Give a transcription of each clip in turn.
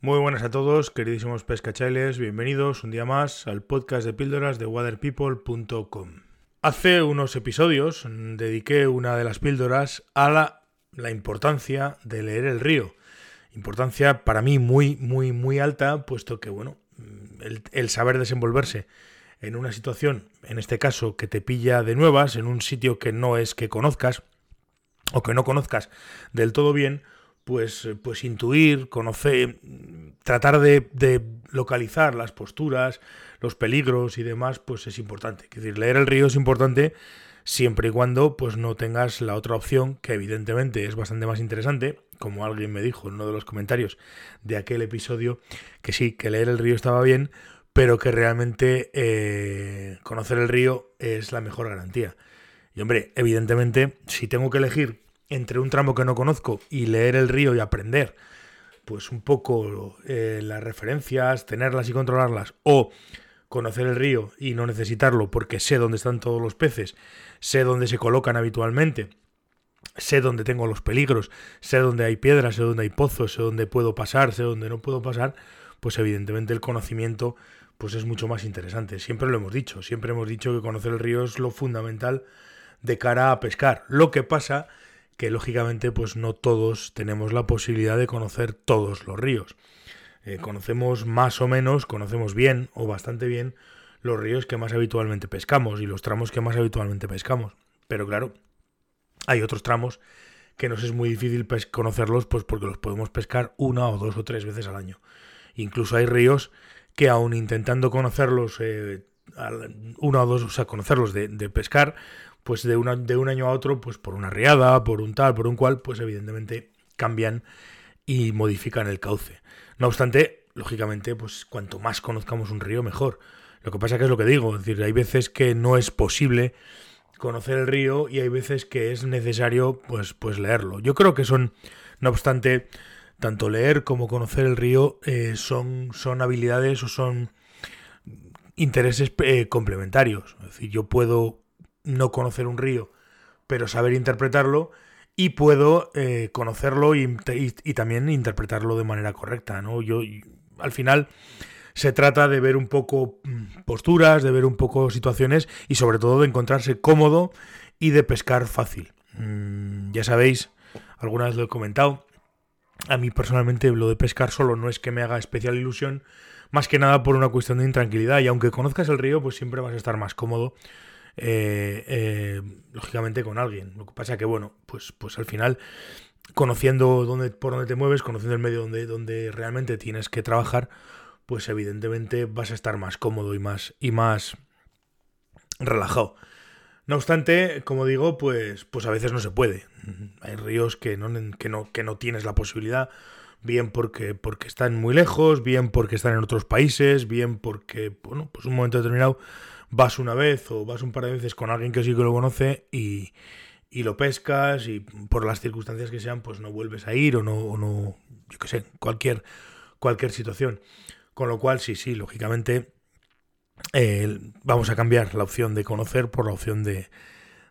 Muy buenas a todos, queridísimos pescachailes, bienvenidos un día más al podcast de píldoras de waterpeople.com. Hace unos episodios dediqué una de las píldoras a la, la, importancia de leer el río. Importancia para mí muy, muy, muy alta, puesto que, bueno, el, el saber desenvolverse en una situación, en este caso, que te pilla de nuevas, en un sitio que no es que conozcas, o que no conozcas del todo bien, pues, pues intuir, conocer, tratar de, localizar las posturas, los peligros y demás, pues es importante. Es decir, leer el río es importante siempre y cuando pues no tengas la otra opción, que evidentemente es bastante más interesante, como alguien me dijo en uno de los comentarios de aquel episodio, que sí, que leer el río estaba bien, pero que realmente eh, conocer el río es la mejor garantía. Y hombre, evidentemente, si tengo que elegir entre un tramo que no conozco y leer el río y aprender, pues un poco eh, las referencias, tenerlas y controlarlas, o conocer el río y no necesitarlo porque sé dónde están todos los peces, sé dónde se colocan habitualmente, sé dónde tengo los peligros, sé dónde hay piedras, sé dónde hay pozos, sé dónde puedo pasar, sé dónde no puedo pasar, pues evidentemente el conocimiento pues es mucho más interesante. Siempre lo hemos dicho, siempre hemos dicho que conocer el río es lo fundamental de cara a pescar. Lo que pasa que lógicamente pues no todos tenemos la posibilidad de conocer todos los ríos. Eh, conocemos más o menos, conocemos bien o bastante bien los ríos que más habitualmente pescamos y los tramos que más habitualmente pescamos. Pero claro, hay otros tramos que nos es muy difícil conocerlos pues porque los podemos pescar una o dos o tres veces al año. Incluso hay ríos que aun intentando conocerlos eh, o dos, o sea, conocerlos de pescar, pues de, una, de un año a otro, pues por una riada, por un tal, por un cual, pues evidentemente cambian y modifican el cauce. No obstante, lógicamente, pues cuanto más conozcamos un río, mejor. Lo que pasa que es lo que digo, es decir, hay veces que no es posible conocer el río y hay veces que es necesario pues, pues leerlo. Yo creo que son, no obstante, tanto leer como conocer el río eh, son, son habilidades o son intereses eh, complementarios. Es decir, yo puedo no conocer un río, pero saber interpretarlo y puedo eh, conocerlo y, también interpretarlo de manera correcta, ¿no? Yo, al final se trata de ver un poco mm, posturas, de ver un poco situaciones y sobre todo de encontrarse cómodo y de pescar fácil. Mm, ya sabéis, alguna vez lo he comentado, a mí personalmente lo de pescar solo no es que me haga especial ilusión, más que nada por una cuestión de intranquilidad y aunque conozcas el río, pues siempre vas a estar más cómodo eh, eh, lógicamente con alguien. Lo que pasa que, bueno, pues, pues al final, conociendo dónde, por dónde te mueves, conociendo el medio donde, realmente tienes que trabajar, pues evidentemente vas a estar más cómodo y más, y más relajado. No obstante, como digo, pues, pues a veces no se puede. Hay ríos que no, que no, que no tienes la posibilidad, bien porque, porque están muy lejos, bien porque están en otros países, bien porque, bueno, pues un momento determinado vas una vez o vas un par de veces con alguien que sí que lo conoce y, y lo pescas y por las circunstancias que sean, pues no vuelves a ir o no, o no yo qué sé, cualquier, cualquier situación. Con lo cual, sí, sí, lógicamente eh, vamos a cambiar la opción de conocer por la opción de,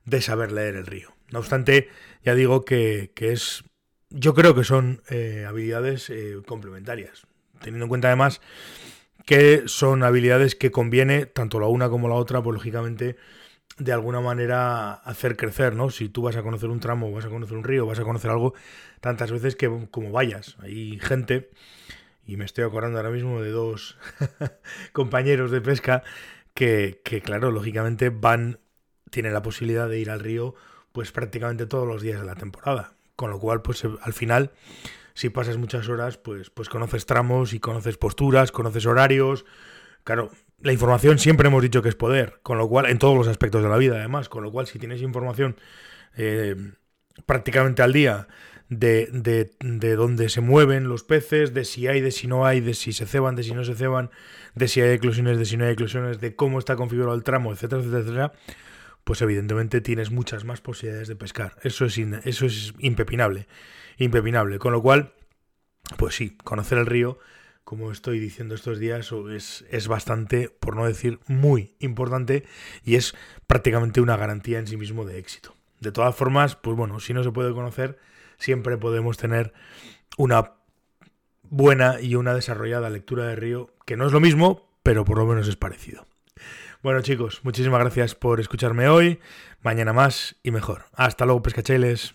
de saber leer el río. No obstante, ya digo que, que es, yo creo que son eh, habilidades eh, complementarias, teniendo en cuenta además que son habilidades que conviene, tanto la una como la otra, pues lógicamente, de alguna manera hacer crecer, ¿no? Si tú vas a conocer un tramo, vas a conocer un río, vas a conocer algo, tantas veces que como vayas. Hay gente, y me estoy acordando ahora mismo de dos compañeros de pesca, que, que, claro, lógicamente van, tienen la posibilidad de ir al río, pues prácticamente todos los días de la temporada. Con lo cual, pues al final si pasas muchas horas, pues, pues conoces tramos y conoces posturas, conoces horarios. Claro, la información siempre hemos dicho que es poder, con lo cual, en todos los aspectos de la vida, además, con lo cual, si tienes información eh, prácticamente al día de, de, de, dónde se mueven los peces, de si hay, de si no hay, de si se ceban, de si no se ceban, de si hay eclosiones, de si no hay eclosiones, de cómo está configurado el tramo, etcétera, etcétera, etcétera, pues evidentemente tienes muchas más posibilidades de pescar. Eso es, in, eso es impepinable impepinable. Con lo cual, pues sí, conocer el río, como estoy diciendo estos días, es, es bastante, por no decir muy importante, y es prácticamente una garantía en sí mismo de éxito. De todas formas, pues bueno, si no se puede conocer, siempre podemos tener una buena y una desarrollada lectura de río, que no es lo mismo, pero por lo menos es parecido. Bueno chicos, muchísimas gracias por escucharme hoy, mañana más y mejor. Hasta luego pescachailes.